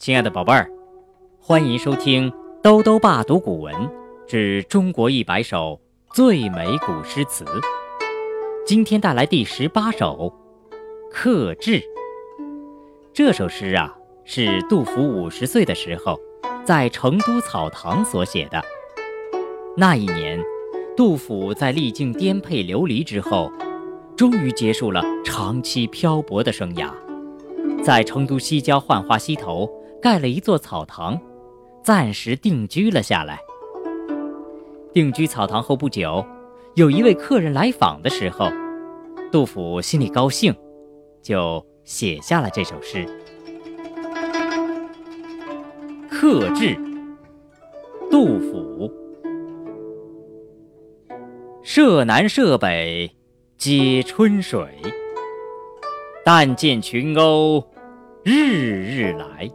亲爱的宝贝儿，欢迎收听兜兜爸读古文之中国一百首最美古诗词。今天带来第十八首《客至》。这首诗啊，是杜甫五十岁的时候在成都草堂所写的。那一年，杜甫在历经颠沛流离之后，终于结束了长期漂泊的生涯，在成都西郊浣花溪头。盖了一座草堂，暂时定居了下来。定居草堂后不久，有一位客人来访的时候，杜甫心里高兴，就写下了这首诗。客至，杜甫。舍南舍北皆春水，但见群鸥日日来。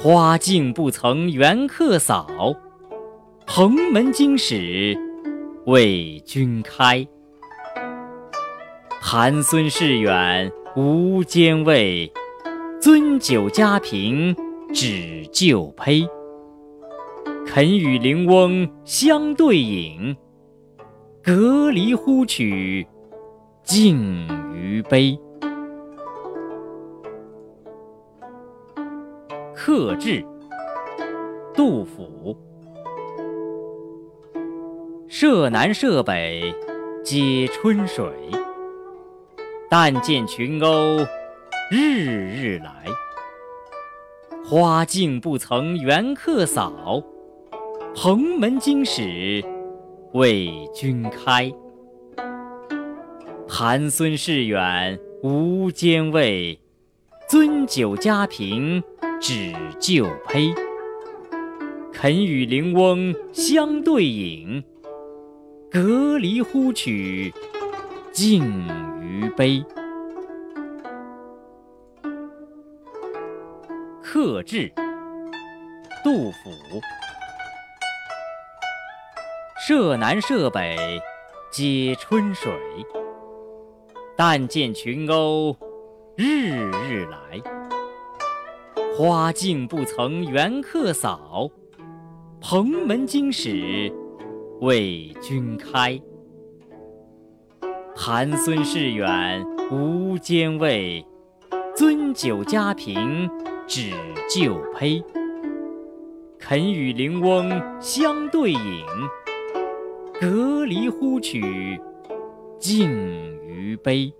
花径不曾缘客扫，蓬门今始为君开。寒孙事远无兼味，樽酒家贫只旧醅。肯与邻翁相对饮，隔篱呼取尽余杯。客至，杜甫。舍南舍北皆春水，但见群鸥日日来。花径不曾缘客扫，蓬门今始为君开。寒孙事远无兼味，樽酒家贫。只旧醅，肯与邻翁相对饮，隔篱呼取尽余杯。客至，杜甫。舍南舍北皆春水，但见群鸥日日来。花径不曾缘客扫，蓬门今始为君开。寒孙事远无兼味，樽酒家贫只旧醅。肯与邻翁相对饮，隔篱呼取尽余杯。